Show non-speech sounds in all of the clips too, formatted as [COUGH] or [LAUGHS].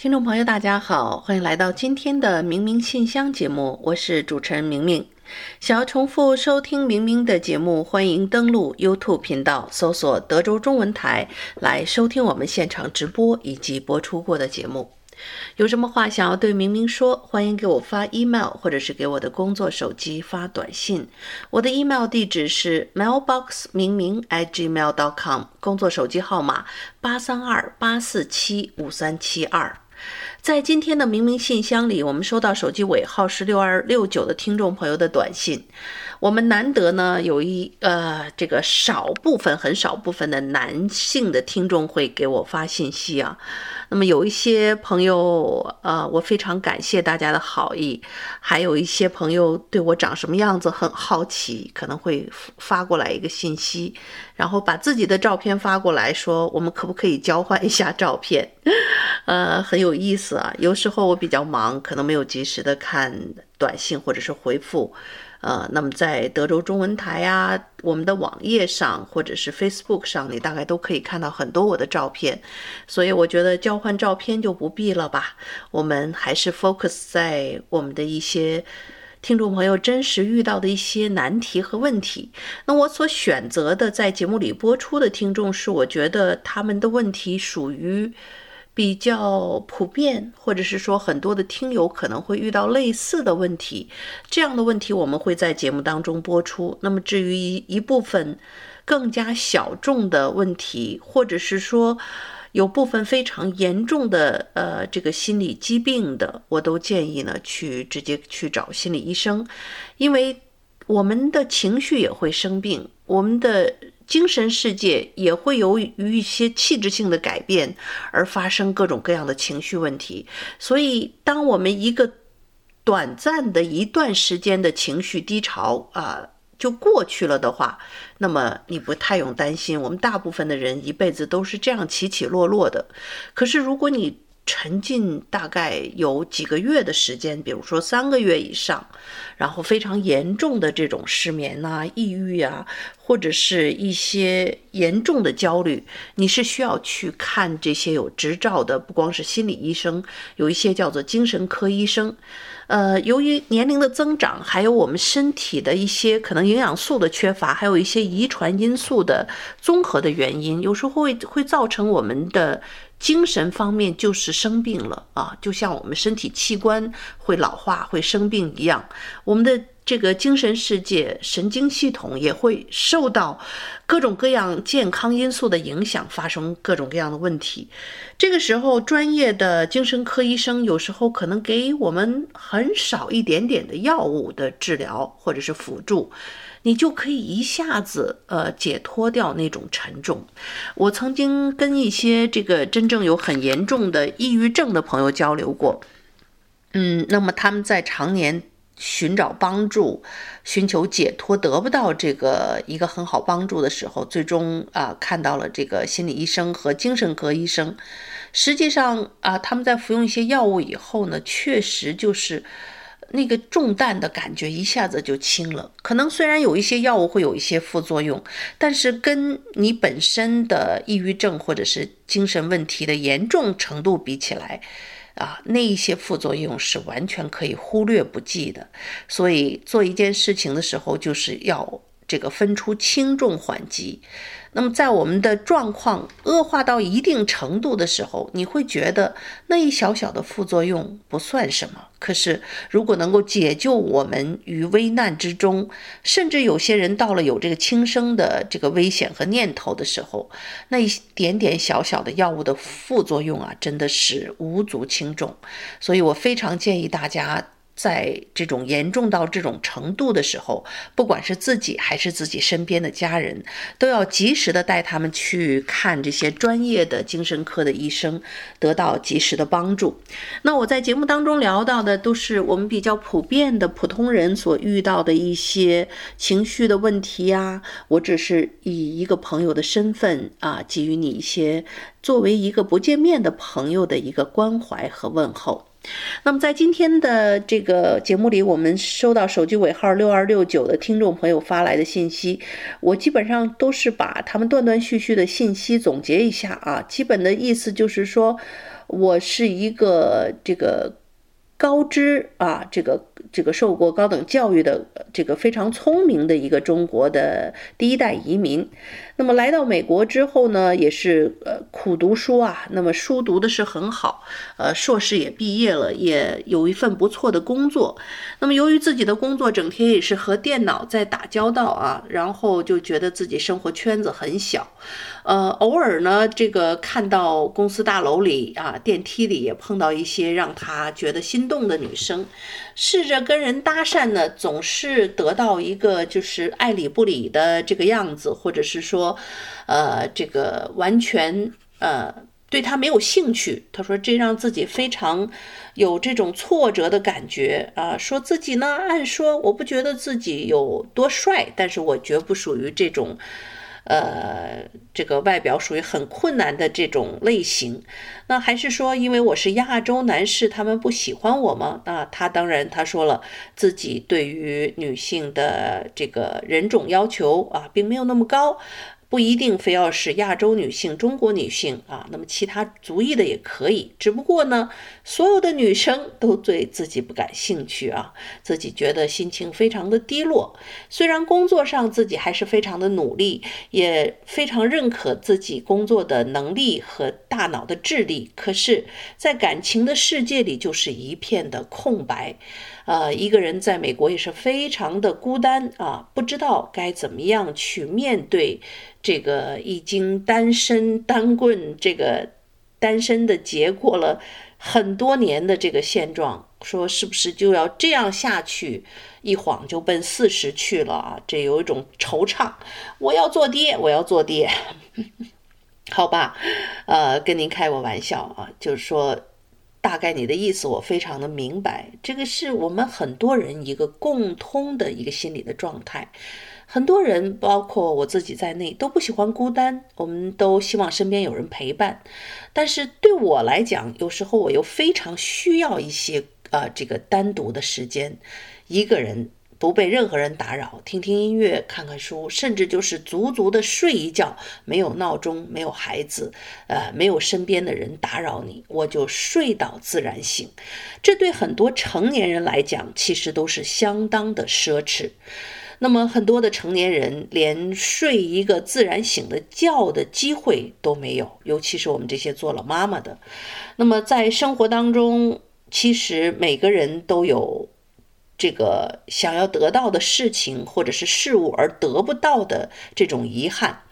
听众朋友，大家好，欢迎来到今天的明明信箱节目，我是主持人明明。想要重复收听明明的节目，欢迎登录 YouTube 频道，搜索德州中文台来收听我们现场直播以及播出过的节目。有什么话想要对明明说，欢迎给我发 email，或者是给我的工作手机发短信。我的 email 地址是 mailbox 明明 @gmail.com，工作手机号码八三二八四七五三七二。在今天的明明信箱里，我们收到手机尾号是六二六九的听众朋友的短信。我们难得呢有一呃这个少部分很少部分的男性的听众会给我发信息啊。那么有一些朋友，呃，我非常感谢大家的好意，还有一些朋友对我长什么样子很好奇，可能会发过来一个信息，然后把自己的照片发过来说，我们可不可以交换一下照片？[LAUGHS] 呃，很有意思啊。有时候我比较忙，可能没有及时的看短信或者是回复。呃，那么在德州中文台啊，我们的网页上或者是 Facebook 上，你大概都可以看到很多我的照片，所以我觉得交换照片就不必了吧。我们还是 focus 在我们的一些听众朋友真实遇到的一些难题和问题。那我所选择的在节目里播出的听众是，我觉得他们的问题属于。比较普遍，或者是说很多的听友可能会遇到类似的问题，这样的问题我们会在节目当中播出。那么至于一一部分更加小众的问题，或者是说有部分非常严重的呃这个心理疾病的，我都建议呢去直接去找心理医生，因为我们的情绪也会生病，我们的。精神世界也会由于一些气质性的改变而发生各种各样的情绪问题，所以当我们一个短暂的一段时间的情绪低潮啊就过去了的话，那么你不太用担心。我们大部分的人一辈子都是这样起起落落的，可是如果你沉浸大概有几个月的时间，比如说三个月以上，然后非常严重的这种失眠啊、抑郁啊，或者是一些严重的焦虑，你是需要去看这些有执照的，不光是心理医生，有一些叫做精神科医生。呃，由于年龄的增长，还有我们身体的一些可能营养素的缺乏，还有一些遗传因素的综合的原因，有时候会会造成我们的。精神方面就是生病了啊，就像我们身体器官会老化、会生病一样，我们的这个精神世界、神经系统也会受到各种各样健康因素的影响，发生各种各样的问题。这个时候，专业的精神科医生有时候可能给我们很少一点点的药物的治疗或者是辅助。你就可以一下子呃解脱掉那种沉重。我曾经跟一些这个真正有很严重的抑郁症的朋友交流过，嗯，那么他们在常年寻找帮助、寻求解脱得不到这个一个很好帮助的时候，最终啊、看到了这个心理医生和精神科医生。实际上啊、他们在服用一些药物以后呢，确实就是。那个重担的感觉一下子就轻了。可能虽然有一些药物会有一些副作用，但是跟你本身的抑郁症或者是精神问题的严重程度比起来，啊，那一些副作用是完全可以忽略不计的。所以做一件事情的时候，就是要这个分出轻重缓急。那么，在我们的状况恶化到一定程度的时候，你会觉得那一小小的副作用不算什么。可是，如果能够解救我们于危难之中，甚至有些人到了有这个轻生的这个危险和念头的时候，那一点点小小的药物的副作用啊，真的是无足轻重。所以我非常建议大家。在这种严重到这种程度的时候，不管是自己还是自己身边的家人，都要及时的带他们去看这些专业的精神科的医生，得到及时的帮助。那我在节目当中聊到的都是我们比较普遍的普通人所遇到的一些情绪的问题呀，我只是以一个朋友的身份啊，给予你一些作为一个不见面的朋友的一个关怀和问候。那么，在今天的这个节目里，我们收到手机尾号六二六九的听众朋友发来的信息，我基本上都是把他们断断续续的信息总结一下啊，基本的意思就是说，我是一个这个高知啊，这个这个受过高等教育的这个非常聪明的一个中国的第一代移民。那么来到美国之后呢，也是呃苦读书啊，那么书读的是很好，呃硕士也毕业了，也有一份不错的工作。那么由于自己的工作整天也是和电脑在打交道啊，然后就觉得自己生活圈子很小，呃偶尔呢这个看到公司大楼里啊电梯里也碰到一些让他觉得心动的女生，试着跟人搭讪呢，总是得到一个就是爱理不理的这个样子，或者是说。呃，这个完全呃对他没有兴趣。他说这让自己非常有这种挫折的感觉啊，说自己呢，按说我不觉得自己有多帅，但是我绝不属于这种呃这个外表属于很困难的这种类型。那还是说因为我是亚洲男士，他们不喜欢我吗？那他当然他说了自己对于女性的这个人种要求啊，并没有那么高。不一定非要是亚洲女性、中国女性啊，那么其他族裔的也可以。只不过呢，所有的女生都对自己不感兴趣啊，自己觉得心情非常的低落。虽然工作上自己还是非常的努力，也非常认可自己工作的能力和大脑的智力，可是，在感情的世界里就是一片的空白。呃，一个人在美国也是非常的孤单啊，不知道该怎么样去面对这个已经单身单棍这个单身的结过了很多年的这个现状，说是不是就要这样下去，一晃就奔四十去了啊？这有一种惆怅，我要做爹，我要做爹，[LAUGHS] 好吧？呃，跟您开个玩笑啊，就是说。大概你的意思我非常的明白，这个是我们很多人一个共通的一个心理的状态。很多人，包括我自己在内，都不喜欢孤单，我们都希望身边有人陪伴。但是对我来讲，有时候我又非常需要一些呃这个单独的时间，一个人。不被任何人打扰，听听音乐，看看书，甚至就是足足的睡一觉，没有闹钟，没有孩子，呃，没有身边的人打扰你，我就睡到自然醒。这对很多成年人来讲，其实都是相当的奢侈。那么很多的成年人连睡一个自然醒的觉的机会都没有，尤其是我们这些做了妈妈的。那么在生活当中，其实每个人都有。这个想要得到的事情或者是事物而得不到的这种遗憾，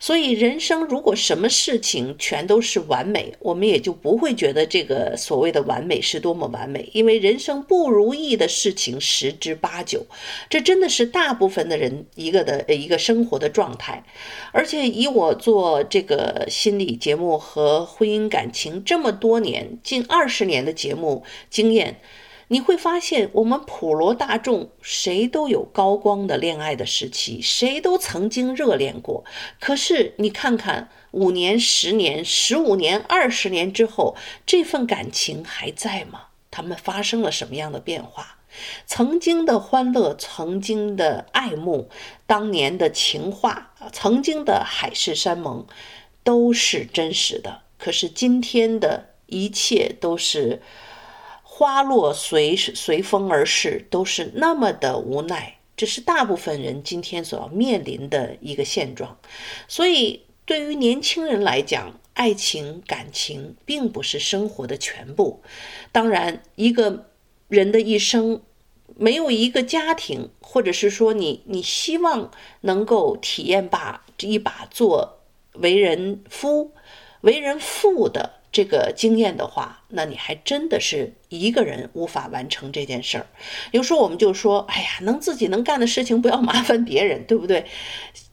所以人生如果什么事情全都是完美，我们也就不会觉得这个所谓的完美是多么完美，因为人生不如意的事情十之八九，这真的是大部分的人一个的一个生活的状态。而且以我做这个心理节目和婚姻感情这么多年，近二十年的节目经验。你会发现，我们普罗大众谁都有高光的恋爱的时期，谁都曾经热恋过。可是你看看，五年、十年、十五年、二十年之后，这份感情还在吗？他们发生了什么样的变化？曾经的欢乐，曾经的爱慕，当年的情话，曾经的海誓山盟，都是真实的。可是今天的一切都是。花落随随风而逝，都是那么的无奈。这是大部分人今天所要面临的一个现状。所以，对于年轻人来讲，爱情感情并不是生活的全部。当然，一个人的一生没有一个家庭，或者是说你你希望能够体验把这一把做为人夫、为人父的。这个经验的话，那你还真的是一个人无法完成这件事儿。有时候我们就说，哎呀，能自己能干的事情，不要麻烦别人，对不对？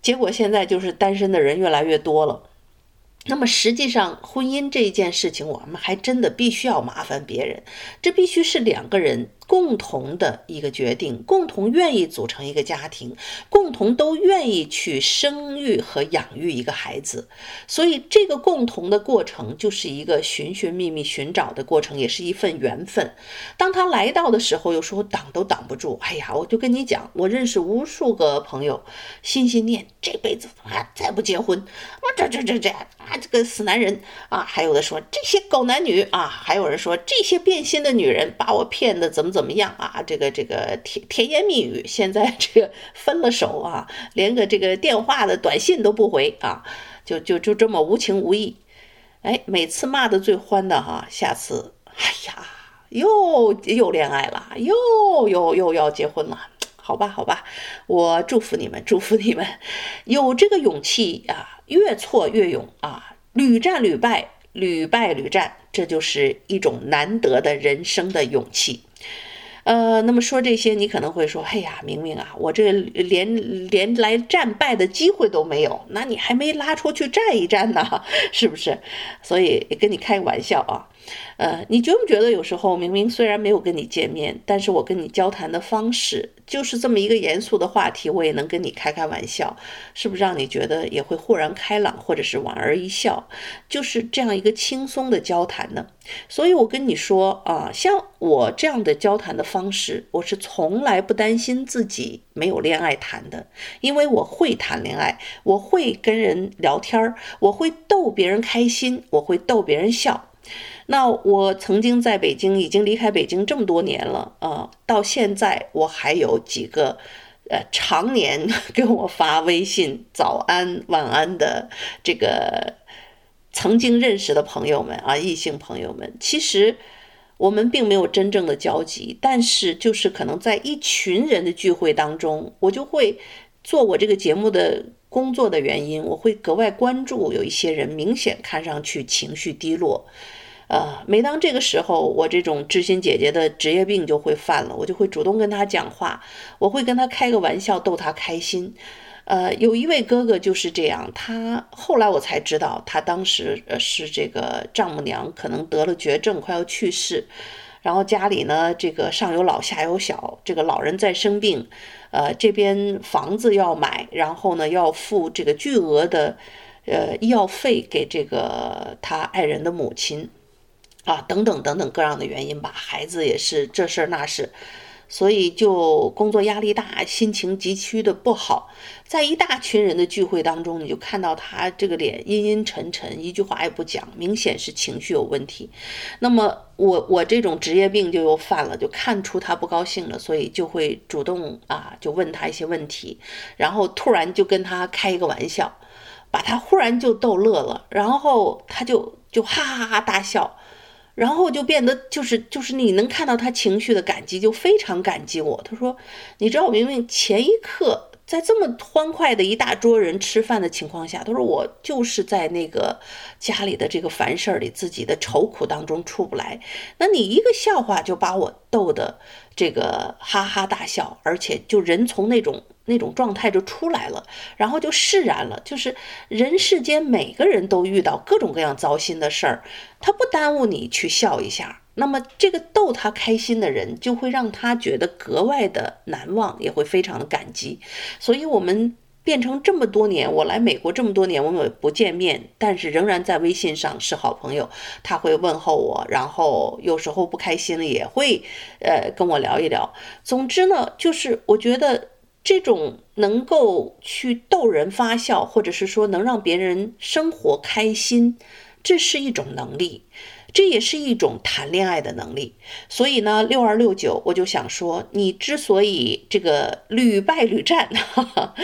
结果现在就是单身的人越来越多了。[LAUGHS] 那么实际上，婚姻这一件事情，我们还真的必须要麻烦别人，这必须是两个人。共同的一个决定，共同愿意组成一个家庭，共同都愿意去生育和养育一个孩子，所以这个共同的过程就是一个寻寻觅觅寻找的过程，也是一份缘分。当他来到的时候，有时候挡都挡不住。哎呀，我就跟你讲，我认识无数个朋友，心心念这辈子啊再不结婚，啊这这这这啊这个死男人啊，还有的说这些狗男女啊，还有人说这些变心的女人把我骗得怎么怎么。怎么样啊？这个这个甜甜言蜜语，现在这个分了手啊，连个这个电话的短信都不回啊，就就就这么无情无义。哎，每次骂的最欢的哈，下次哎呀，又又恋爱了，又又又要结婚了。好吧，好吧，我祝福你们，祝福你们有这个勇气啊，越挫越勇啊，屡战屡败，屡败屡战，这就是一种难得的人生的勇气。呃，那么说这些，你可能会说：“哎呀，明明啊，我这连连来战败的机会都没有，那你还没拉出去战一战呢，[LAUGHS] 是不是？”所以跟你开个玩笑啊。呃，你觉不觉得有时候明明虽然没有跟你见面，但是我跟你交谈的方式就是这么一个严肃的话题，我也能跟你开开玩笑，是不是让你觉得也会豁然开朗，或者是莞尔一笑，就是这样一个轻松的交谈呢？所以我跟你说啊，像我这样的交谈的方式，我是从来不担心自己没有恋爱谈的，因为我会谈恋爱，我会跟人聊天儿，我会逗别人开心，我会逗别人笑。那我曾经在北京，已经离开北京这么多年了啊、到现在我还有几个，呃，常年 [LAUGHS] 给我发微信早安晚安的这个曾经认识的朋友们啊，异性朋友们，其实我们并没有真正的交集，但是就是可能在一群人的聚会当中，我就会做我这个节目的工作的原因，我会格外关注有一些人明显看上去情绪低落。呃，每当这个时候，我这种知心姐姐的职业病就会犯了，我就会主动跟他讲话，我会跟他开个玩笑，逗他开心。呃，有一位哥哥就是这样，他后来我才知道，他当时呃是这个丈母娘可能得了绝症，快要去世，然后家里呢这个上有老下有小，这个老人在生病，呃，这边房子要买，然后呢要付这个巨额的呃医药费给这个他爱人的母亲。啊，等等等等各样的原因吧，孩子也是这事儿那事，所以就工作压力大，心情极其的不好。在一大群人的聚会当中，你就看到他这个脸阴阴沉沉，一句话也不讲，明显是情绪有问题。那么我我这种职业病就又犯了，就看出他不高兴了，所以就会主动啊，就问他一些问题，然后突然就跟他开一个玩笑，把他忽然就逗乐了，然后他就就哈哈哈哈大笑。然后就变得就是就是你能看到他情绪的感激，就非常感激我。他说：“你知道，明明前一刻在这么欢快的一大桌人吃饭的情况下，他说我就是在那个家里的这个烦事儿里，自己的愁苦当中出不来。那你一个笑话就把我逗得这个哈哈大笑，而且就人从那种。”那种状态就出来了，然后就释然了。就是人世间每个人都遇到各种各样糟心的事儿，他不耽误你去笑一下。那么这个逗他开心的人，就会让他觉得格外的难忘，也会非常的感激。所以，我们变成这么多年，我来美国这么多年，我们不见面，但是仍然在微信上是好朋友。他会问候我，然后有时候不开心了也会呃跟我聊一聊。总之呢，就是我觉得。这种能够去逗人发笑，或者是说能让别人生活开心，这是一种能力。这也是一种谈恋爱的能力。所以呢，六二六九，我就想说，你之所以这个屡败屡战，哈哈，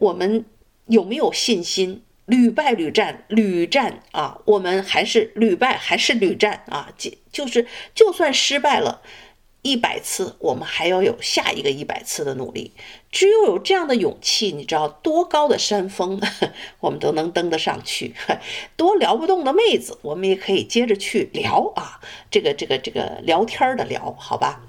我们有没有信心？屡败屡战，屡战啊，我们还是屡败，还是屡战啊，就就是就算失败了。一百次，我们还要有下一个一百次的努力。只有有这样的勇气，你知道多高的山峰，[LAUGHS] 我们都能登得上去；[LAUGHS] 多聊不动的妹子，我们也可以接着去聊啊。这个这个这个聊天的聊，好吧。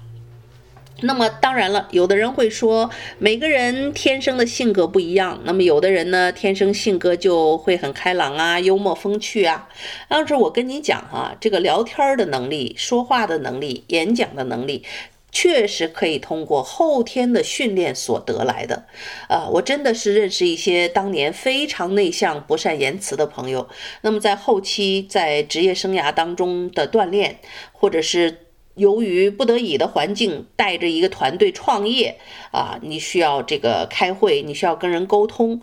那么当然了，有的人会说，每个人天生的性格不一样。那么有的人呢，天生性格就会很开朗啊，幽默风趣啊。当时我跟你讲啊，这个聊天的能力、说话的能力、演讲的能力，确实可以通过后天的训练所得来的。啊，我真的是认识一些当年非常内向、不善言辞的朋友。那么在后期在职业生涯当中的锻炼，或者是。由于不得已的环境，带着一个团队创业啊，你需要这个开会，你需要跟人沟通，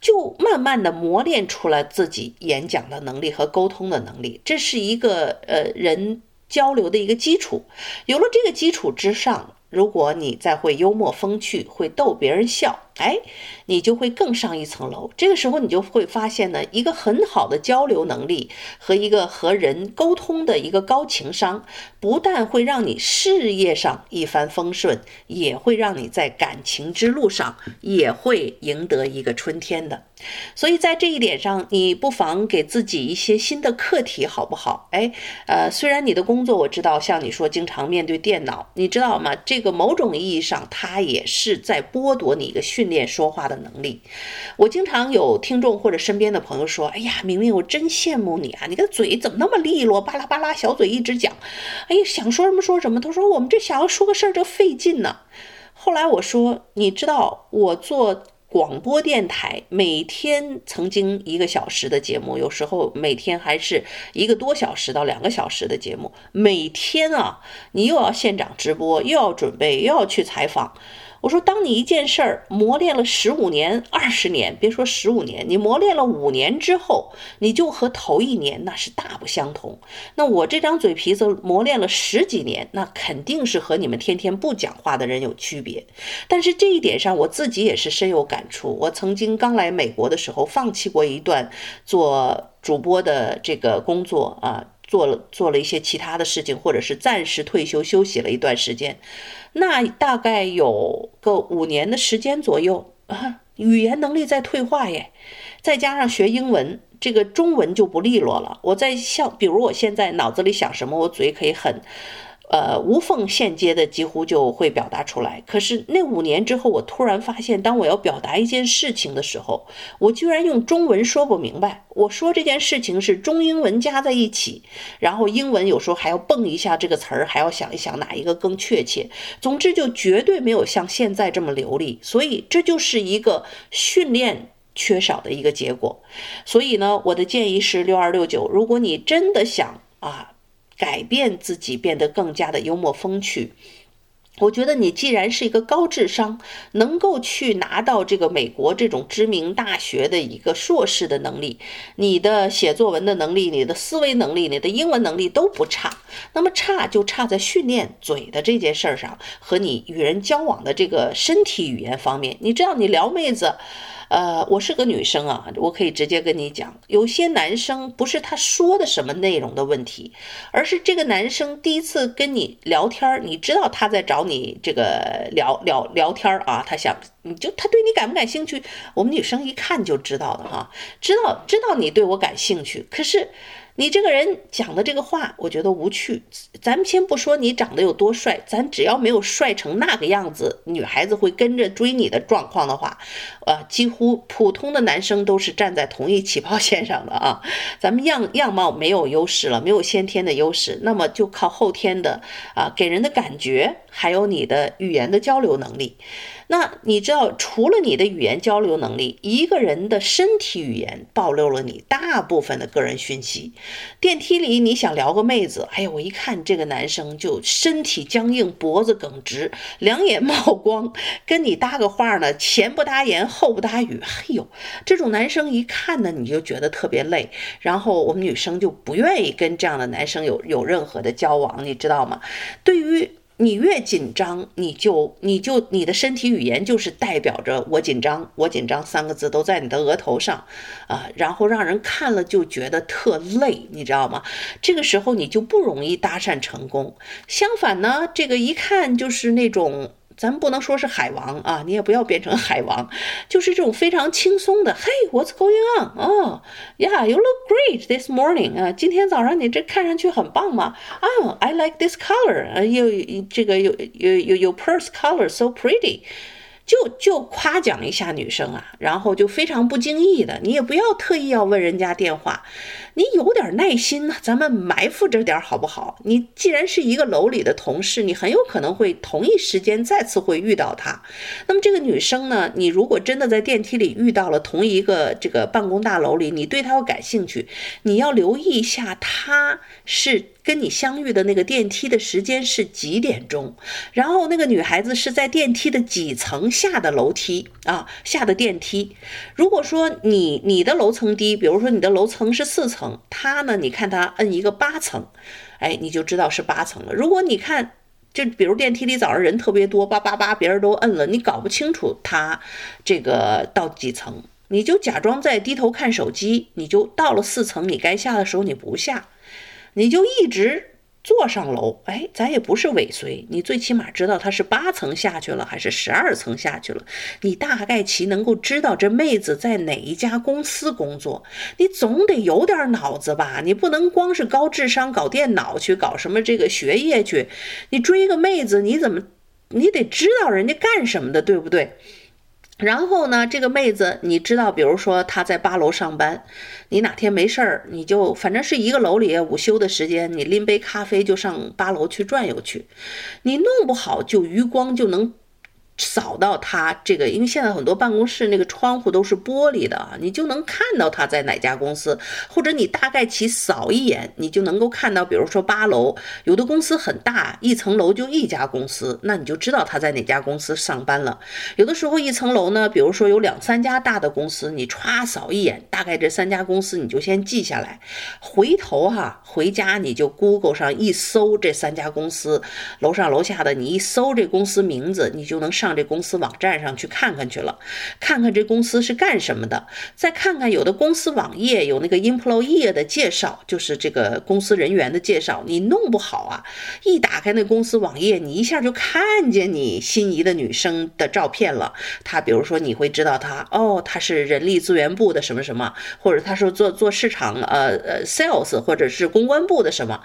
就慢慢的磨练出了自己演讲的能力和沟通的能力，这是一个呃人交流的一个基础。有了这个基础之上，如果你再会幽默风趣，会逗别人笑。哎，你就会更上一层楼。这个时候，你就会发现呢，一个很好的交流能力和一个和人沟通的一个高情商，不但会让你事业上一帆风顺，也会让你在感情之路上也会赢得一个春天的。所以在这一点上，你不妨给自己一些新的课题，好不好？哎，呃，虽然你的工作我知道，像你说经常面对电脑，你知道吗？这个某种意义上，它也是在剥夺你一个训。训练说话的能力，我经常有听众或者身边的朋友说：“哎呀，明明我真羡慕你啊！你的嘴怎么那么利落，巴拉巴拉小嘴一直讲，哎呀，想说什么说什么。”他说：“我们这想要说个事儿，这费劲呢。”后来我说：“你知道，我做广播电台，每天曾经一个小时的节目，有时候每天还是一个多小时到两个小时的节目，每天啊，你又要现场直播，又要准备，又要去采访。”我说，当你一件事儿磨练了十五年、二十年，别说十五年，你磨练了五年之后，你就和头一年那是大不相同。那我这张嘴皮子磨练了十几年，那肯定是和你们天天不讲话的人有区别。但是这一点上，我自己也是深有感触。我曾经刚来美国的时候，放弃过一段做主播的这个工作啊。做了做了一些其他的事情，或者是暂时退休休息了一段时间，那大概有个五年的时间左右啊，语言能力在退化耶，再加上学英文，这个中文就不利落了。我在像，比如我现在脑子里想什么，我嘴可以很。呃，无缝衔接的几乎就会表达出来。可是那五年之后，我突然发现，当我要表达一件事情的时候，我居然用中文说不明白。我说这件事情是中英文加在一起，然后英文有时候还要蹦一下这个词儿，还要想一想哪一个更确切。总之，就绝对没有像现在这么流利。所以这就是一个训练缺少的一个结果。所以呢，我的建议是六二六九，如果你真的想啊。改变自己，变得更加的幽默风趣。我觉得你既然是一个高智商，能够去拿到这个美国这种知名大学的一个硕士的能力，你的写作文的能力、你的思维能力、你的英文能力都不差。那么差就差在训练嘴的这件事儿上，和你与人交往的这个身体语言方面。你知道，你撩妹子。呃，我是个女生啊，我可以直接跟你讲，有些男生不是他说的什么内容的问题，而是这个男生第一次跟你聊天，你知道他在找你这个聊聊聊天啊，他想你就他对你感不感兴趣，我们女生一看就知道的哈，知道知道你对我感兴趣，可是。你这个人讲的这个话，我觉得无趣。咱们先不说你长得有多帅，咱只要没有帅成那个样子，女孩子会跟着追你的状况的话，呃，几乎普通的男生都是站在同一起跑线上的啊。咱们样样貌没有优势了，没有先天的优势，那么就靠后天的啊，给人的感觉，还有你的语言的交流能力。那你知道，除了你的语言交流能力，一个人的身体语言暴露了你大部分的个人讯息。电梯里你想撩个妹子，哎呀，我一看这个男生就身体僵硬，脖子耿直，两眼冒光，跟你搭个话呢，前不搭言，后不搭语。嘿呦，这种男生一看呢，你就觉得特别累，然后我们女生就不愿意跟这样的男生有有任何的交往，你知道吗？对于你越紧张，你就你就你的身体语言就是代表着我紧张，我紧张三个字都在你的额头上，啊，然后让人看了就觉得特累，你知道吗？这个时候你就不容易搭讪成功。相反呢，这个一看就是那种。咱不能说是海王啊，你也不要变成海王，就是这种非常轻松的。Hey, what's going on? Oh, yeah, you look great this morning. 啊，今天早上你这看上去很棒嘛。Oh, I like this color. 啊，又这个有有有有 purse color so pretty. 就就夸奖一下女生啊，然后就非常不经意的，你也不要特意要问人家电话。你有点耐心呢，咱们埋伏着点好不好？你既然是一个楼里的同事，你很有可能会同一时间再次会遇到他。那么这个女生呢，你如果真的在电梯里遇到了同一个这个办公大楼里，你对她要感兴趣，你要留意一下她是跟你相遇的那个电梯的时间是几点钟，然后那个女孩子是在电梯的几层下的楼梯啊，下的电梯。如果说你你的楼层低，比如说你的楼层是四层。她呢？你看她摁一个八层，哎，你就知道是八层了。如果你看，就比如电梯里早上人特别多，叭叭叭，别人都摁了，你搞不清楚他这个到几层，你就假装在低头看手机，你就到了四层，你该下的时候你不下，你就一直。坐上楼，哎，咱也不是尾随，你最起码知道他是八层下去了还是十二层下去了，你大概其能够知道这妹子在哪一家公司工作，你总得有点脑子吧？你不能光是高智商搞电脑去搞什么这个学业去，你追个妹子你怎么，你得知道人家干什么的，对不对？然后呢，这个妹子，你知道，比如说她在八楼上班，你哪天没事儿，你就反正是一个楼里午休的时间，你拎杯咖啡就上八楼去转悠去，你弄不好就余光就能。扫到他这个，因为现在很多办公室那个窗户都是玻璃的，你就能看到他在哪家公司，或者你大概其扫一眼，你就能够看到，比如说八楼，有的公司很大，一层楼就一家公司，那你就知道他在哪家公司上班了。有的时候一层楼呢，比如说有两三家大的公司，你歘扫一眼，大概这三家公司你就先记下来，回头哈回家你就 Google 上一搜这三家公司，楼上楼下的你一搜这公司名字，你就能上。上这公司网站上去看看去了，看看这公司是干什么的，再看看有的公司网页有那个 employee 的介绍，就是这个公司人员的介绍。你弄不好啊，一打开那公司网页，你一下就看见你心仪的女生的照片了。她比如说你会知道她哦，她是人力资源部的什么什么，或者她说做做市场呃呃 sales 或者是公关部的什么。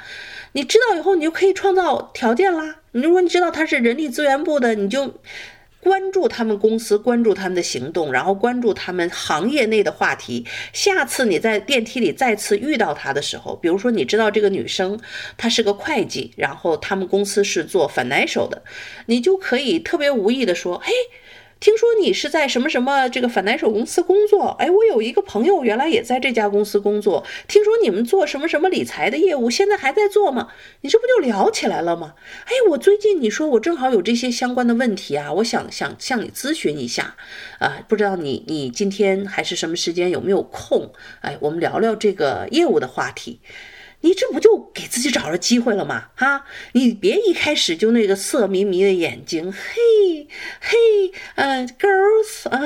你知道以后，你就可以创造条件啦。你如果你知道他是人力资源部的，你就关注他们公司，关注他们的行动，然后关注他们行业内的话题。下次你在电梯里再次遇到他的时候，比如说你知道这个女生她是个会计，然后他们公司是做 financial 的，你就可以特别无意的说：“嘿。”听说你是在什么什么这个 financial 公司工作？哎，我有一个朋友原来也在这家公司工作。听说你们做什么什么理财的业务，现在还在做吗？你这不就聊起来了吗？哎，我最近你说我正好有这些相关的问题啊，我想想向你咨询一下。啊，不知道你你今天还是什么时间有没有空？哎，我们聊聊这个业务的话题。你这不就给自己找着机会了吗？哈，你别一开始就那个色迷迷的眼睛，嘿，嘿，呃，girls，啊，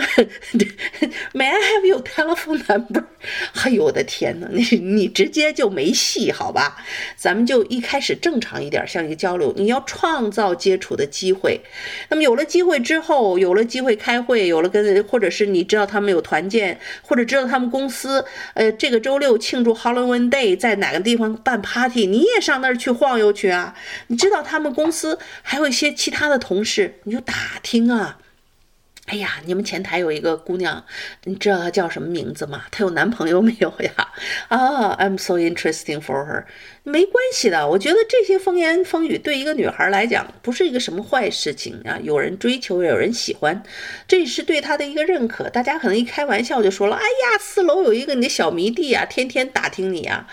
[LAUGHS] may I have your telephone number？[LAUGHS] 哎呦我的天哪，你你直接就没戏，好吧？咱们就一开始正常一点，像一个交流，你要创造接触的机会。那么有了机会之后，有了机会开会，有了跟，或者是你知道他们有团建，或者知道他们公司，呃，这个周六庆祝 Halloween Day 在哪个地方。办 party，你也上那儿去晃悠去啊？你知道他们公司还有一些其他的同事，你就打听啊。哎呀，你们前台有一个姑娘，你知道她叫什么名字吗？她有男朋友没有呀？啊，I'm so interesting for her。没关系的，我觉得这些风言风语对一个女孩来讲不是一个什么坏事情啊。有人追求，有人喜欢，这是对她的一个认可。大家可能一开玩笑就说了：“哎呀，四楼有一个你的小迷弟啊，天天打听你啊。”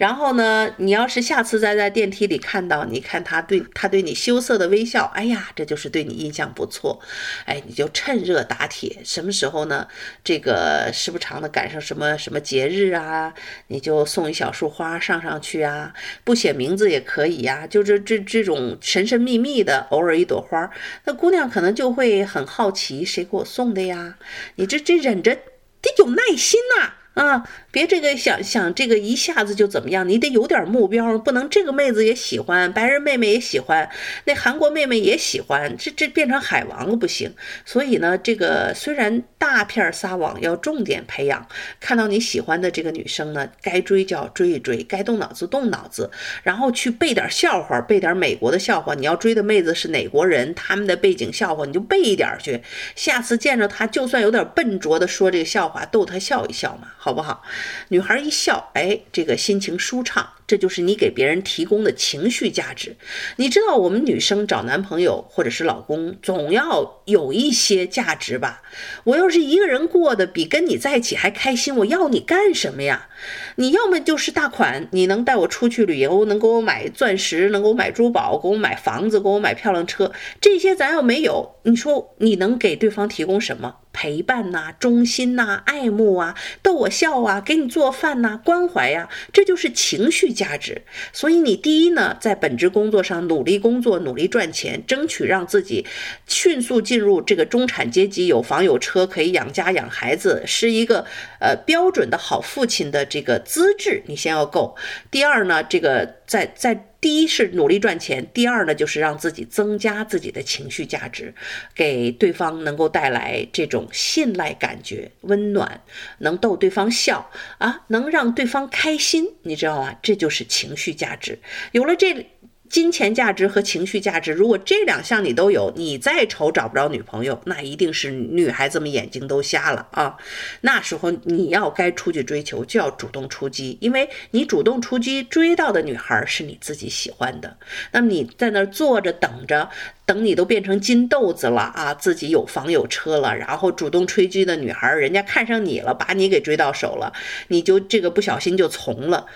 然后呢，你要是下次再在电梯里看到，你看他对他对你羞涩的微笑，哎呀，这就是对你印象不错，哎，你就趁热打铁，什么时候呢？这个时不常的赶上什么什么节日啊，你就送一小束花上上去啊，不写名字也可以呀，就这这这种神神秘秘的，偶尔一朵花，那姑娘可能就会很好奇，谁给我送的呀？你这这忍着得有耐心呐。啊别这个想想这个一下子就怎么样，你得有点目标，不能这个妹子也喜欢，白人妹妹也喜欢，那韩国妹妹也喜欢，这这变成海王了不行。所以呢，这个虽然大片撒网，要重点培养，看到你喜欢的这个女生呢，该追就要追一追，该动脑子动脑子，然后去背点笑话，背点美国的笑话。你要追的妹子是哪国人，他们的背景笑话你就背一点去，下次见着她，就算有点笨拙的说这个笑话，逗她笑一笑嘛。好不好？女孩一笑，哎，这个心情舒畅。这就是你给别人提供的情绪价值。你知道，我们女生找男朋友或者是老公，总要有一些价值吧？我要是一个人过得比跟你在一起还开心，我要你干什么呀？你要么就是大款，你能带我出去旅游，能给我买钻石，能给我买珠宝，给我买房子，给我买漂亮车，这些咱要没有，你说你能给对方提供什么？陪伴呐，忠心呐，爱慕啊，逗我笑啊，给你做饭呐，关怀呀，这就是情绪价值。所以你第一呢，在本职工作上努力工作，努力赚钱，争取让自己迅速进入这个中产阶级，有房有车，可以养家养孩子，是一个呃标准的好父亲的这个资质，你先要够。第二呢，这个在在。第一是努力赚钱，第二呢，就是让自己增加自己的情绪价值，给对方能够带来这种信赖感觉、温暖，能逗对方笑啊，能让对方开心，你知道吗？这就是情绪价值。有了这。金钱价值和情绪价值，如果这两项你都有，你再愁找不着女朋友，那一定是女孩子们眼睛都瞎了啊！那时候你要该出去追求，就要主动出击，因为你主动出击追到的女孩是你自己喜欢的。那么你在那儿坐着等着，等你都变成金豆子了啊，自己有房有车了，然后主动出击的女孩，人家看上你了，把你给追到手了，你就这个不小心就从了，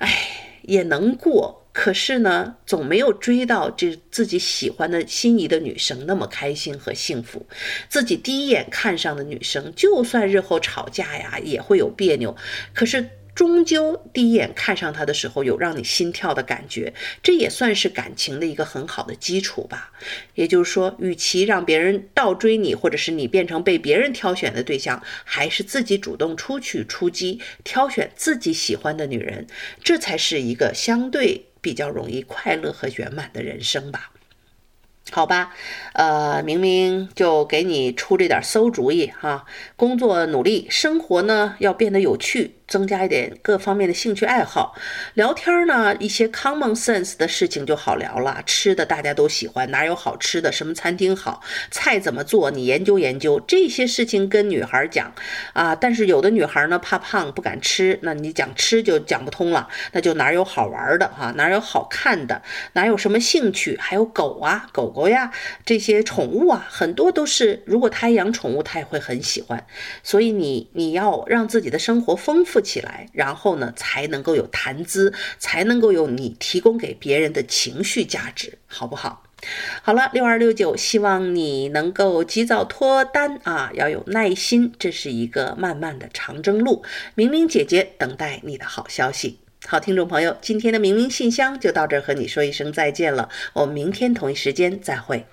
哎，也能过。可是呢，总没有追到这自己喜欢的心仪的女生那么开心和幸福。自己第一眼看上的女生，就算日后吵架呀，也会有别扭。可是。终究第一眼看上他的时候，有让你心跳的感觉，这也算是感情的一个很好的基础吧。也就是说，与其让别人倒追你，或者是你变成被别人挑选的对象，还是自己主动出去出击，挑选自己喜欢的女人，这才是一个相对比较容易快乐和圆满的人生吧。好吧，呃，明明就给你出这点馊主意哈，工作努力，生活呢要变得有趣。增加一点各方面的兴趣爱好，聊天呢，一些 common sense 的事情就好聊了。吃的大家都喜欢，哪有好吃的？什么餐厅好？菜怎么做？你研究研究这些事情跟女孩讲啊。但是有的女孩呢怕胖不敢吃，那你讲吃就讲不通了。那就哪有好玩的哈？哪有好看的？哪有什么兴趣？还有狗啊，狗狗呀，这些宠物啊，很多都是如果她养宠物，她也会很喜欢。所以你你要让自己的生活丰富。富起来，然后呢，才能够有谈资，才能够有你提供给别人的情绪价值，好不好？好了，六二六九，希望你能够及早脱单啊，要有耐心，这是一个漫漫的长征路。明明姐姐等待你的好消息。好，听众朋友，今天的明明信箱就到这儿，和你说一声再见了，我们明天同一时间再会。